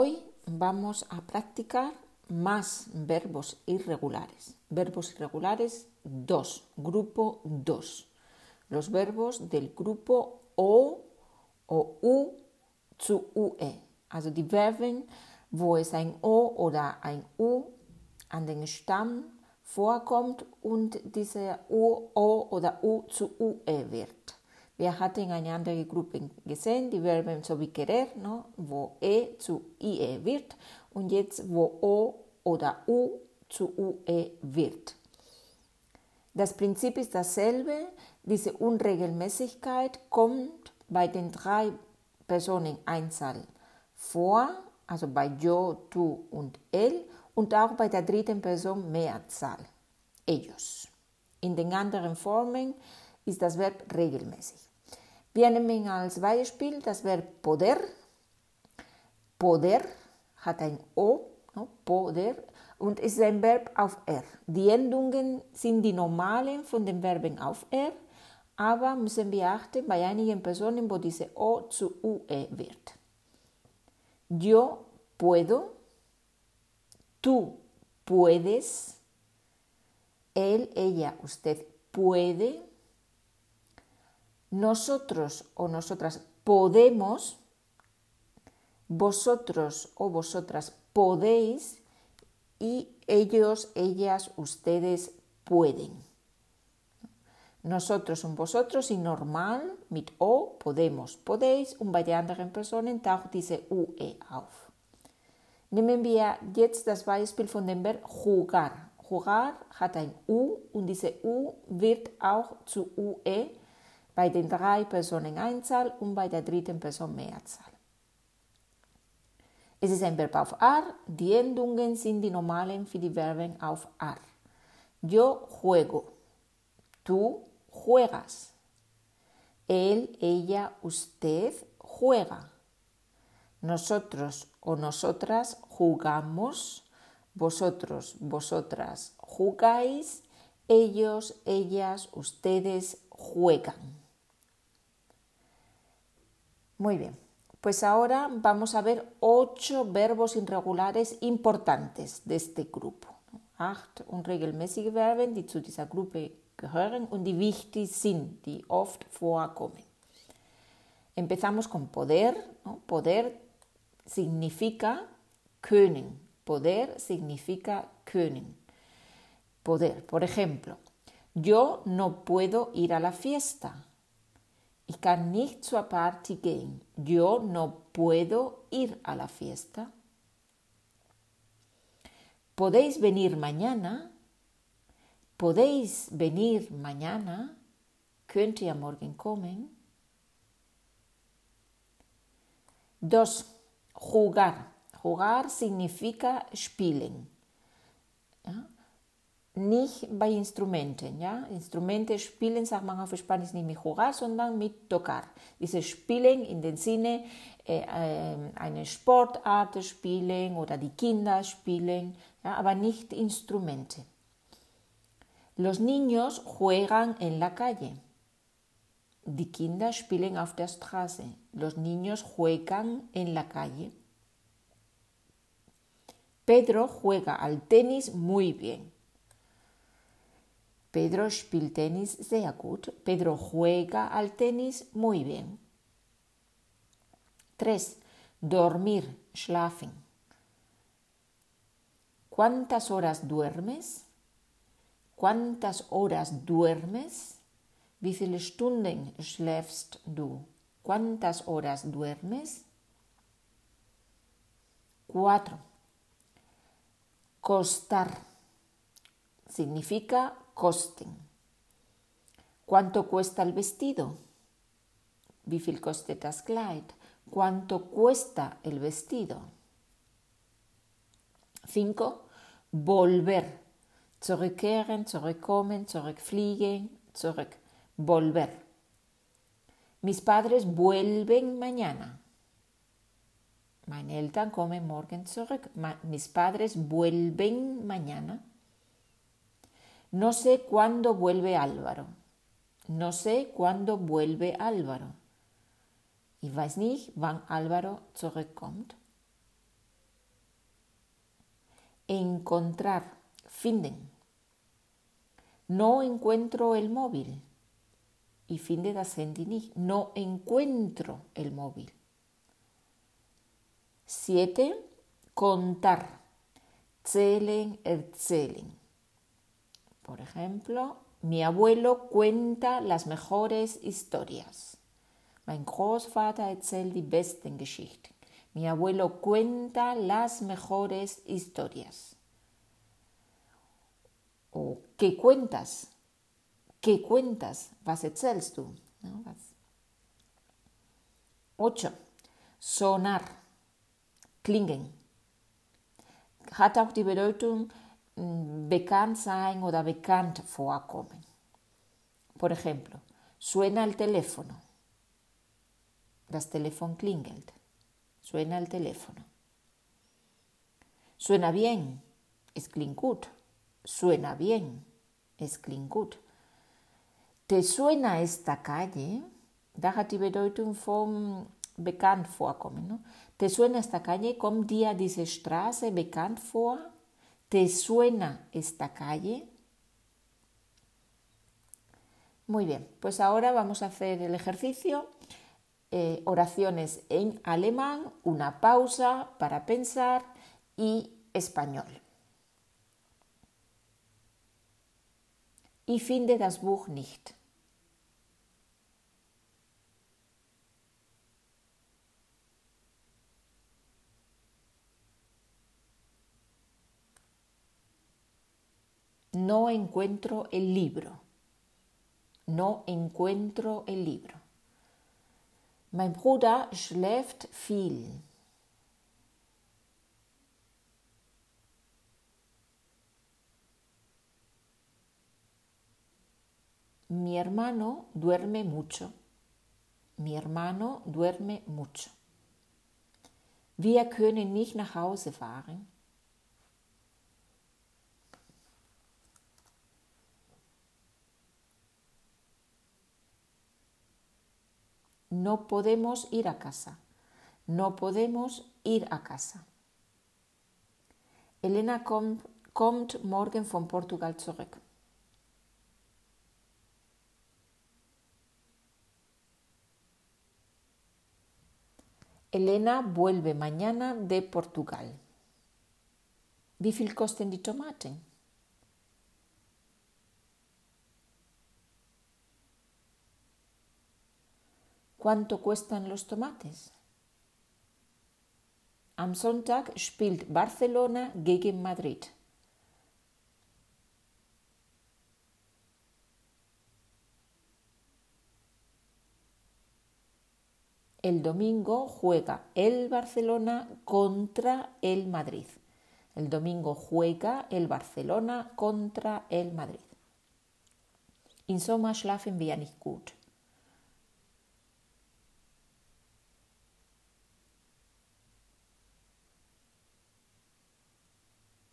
Hoy vamos a practicar más verbos irregulares. Verbos irregulares 2, grupo 2. Los verbos del grupo O o U zu UE. Also die Verben, wo es ein O oder ein U an den Stamm vorkommt und diese U, O oder U zu UE wird. Wir hatten eine andere Gruppe gesehen, die Verben so wie querer, ¿no? wo E zu IE wird und jetzt wo O oder U zu UE wird. Das Prinzip ist dasselbe. Diese Unregelmäßigkeit kommt bei den drei Personen Einzahl vor, also bei yo, tú und él und auch bei der dritten Person Mehrzahl, ellos. In den anderen Formen ist das Verb regelmäßig. Wir nehmen als Beispiel das Verb poder. Poder hat ein O, no? poder, und ist ein Verb auf R. Die Endungen sind die normalen von den Verben auf R, aber müssen wir achten bei einigen Personen, wo diese O zu UE wird. Yo puedo, tú puedes, él, ella, usted puede, nosotros o nosotras podemos, vosotros o vosotras podéis y ellos, ellas, ustedes pueden. Nosotros und vosotros y normal mit O podemos, podéis und bei der anderen Personen taucht diese UE auf. Nehmen wir jetzt das Beispiel von dem Verb jugar. Jugar hat ein U und diese U wird auch zu UE bei den drei Personen Einzahl und bei der dritten Person Mehrzahl. Es ist ein Verb auf R, die Endungen sind die normalen für die Verben auf R. Yo juego, tú juegas, él, ella, usted juega, nosotros o nosotras jugamos, vosotros, vosotras jugáis, ellos, ellas, ustedes juegan. Muy bien, pues ahora vamos a ver ocho verbos irregulares importantes de este grupo. Acht unregelmäßige Verben, die zu dieser Gruppe gehören und die wichtig sind, die oft vorkommen. Empezamos con poder. ¿no? Poder significa können. Poder significa können. Poder. Por ejemplo, yo no puedo ir a la fiesta. Ich kann nicht zur Party gehen. Yo no puedo ir a la fiesta. ¿Podéis venir mañana? ¿Podéis venir mañana? Könnt ihr morgen kommen? Dos, jugar. Jugar significa spielen. Nicht bei Instrumenten. Ja? Instrumente spielen, sagt man auf Spanisch nicht mit jugar, sondern mit tocar. Diese Spielen in dem Sinne, äh, eine Sportart spielen oder die Kinder spielen, ja? aber nicht Instrumente. Los niños juegan en la calle. Die Kinder spielen auf der Straße. Los niños juegan en la calle. Pedro juega al tenis muy bien. Pedro spielt sehr. Pedro juega al tenis muy bien. 3. Dormir, schlafen. ¿Cuántas horas duermes? ¿Cuántas horas duermes? Wie viele Stunden? ¿Cuántas horas duermes? 4. Costar significa kosten. ¿Cuánto cuesta el vestido? Wie viel kostet? ¿Cuánto cuesta el vestido? 5. Volver. Zurückkehren, zurückkommen, zurückfliegen, zurück. Volver. Mis padres vuelven mañana. Meine Eltern kommen morgen zurück. Mis padres vuelven mañana. No sé cuándo vuelve Álvaro. No sé cuándo vuelve Álvaro. Ich weiß nicht, wann Álvaro zurückkommt. encontrar, finden. No encuentro el móvil. Y finde das Handy. No encuentro el móvil. Siete, contar. Zählen, erzählen. Por ejemplo, mi abuelo cuenta las mejores historias. Mein Großvater erzählt die besten Geschichten. Mi abuelo cuenta las mejores historias. O ¿qué cuentas? ¿Qué cuentas? Was erzählst du? ¿No? Was? 8. Sonar. Klingen. Hat auch die Bedeutung bekannt sein oder bekannt vorkommen. Por ejemplo, suena el teléfono. Das Telefon klingelt. Suena el teléfono. Suena bien. Es klingt gut. Suena bien. Es klingt gut. ¿Te suena esta calle? Da hat die Bedeutung vom bekannt vorkommen. ¿no? ¿Te suena esta calle? Kommt dir diese Straße bekannt vor? ¿Te suena esta calle? Muy bien, pues ahora vamos a hacer el ejercicio. Eh, oraciones en alemán, una pausa para pensar y español. Ich finde das Buch nicht. No encuentro el libro. No encuentro el libro. Mein Bruder schläft viel. Mi hermano duerme mucho. Mi hermano duerme mucho. Wir können nicht nach Hause fahren. No podemos ir a casa. No podemos ir a casa. Elena kommt, kommt morgen von Portugal zurück. Elena vuelve mañana de Portugal. Wie viel kosten die Tomaten? ¿Cuánto cuestan los tomates? Am Sonntag spielt Barcelona gegen Madrid. El domingo juega el Barcelona contra el Madrid. El domingo juega el Barcelona contra el Madrid. In Sommer schlafen wir nicht gut.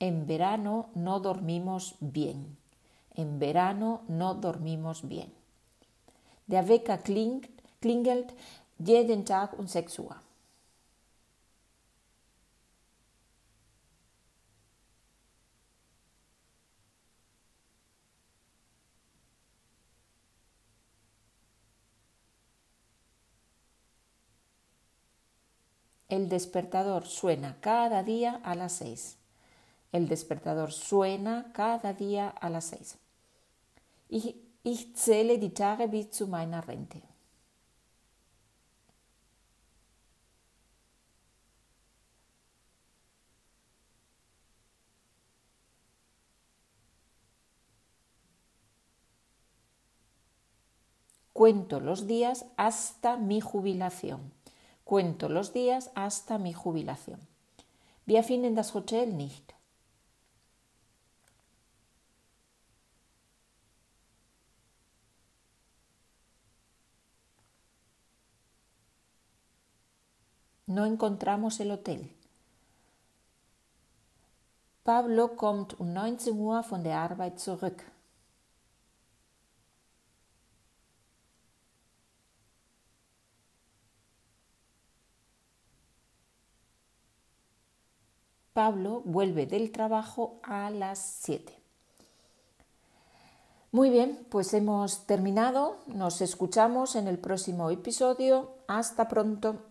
En verano no dormimos bien. En verano no dormimos bien. Der Wecker klingt, klingelt jeden Tag um 6 Uhr. El despertador suena cada día a las 6. El despertador suena cada día a las seis. Ich, ich zähle die Tage bis zu meiner Rente. Cuento los días hasta mi jubilación. Cuento los días hasta mi jubilación. Wir finden das Hotel nicht. No encontramos el hotel. Pablo kommt um 19 Uhr von der Arbeit zurück. Pablo vuelve del trabajo a las 7. Muy bien, pues hemos terminado. Nos escuchamos en el próximo episodio. Hasta pronto.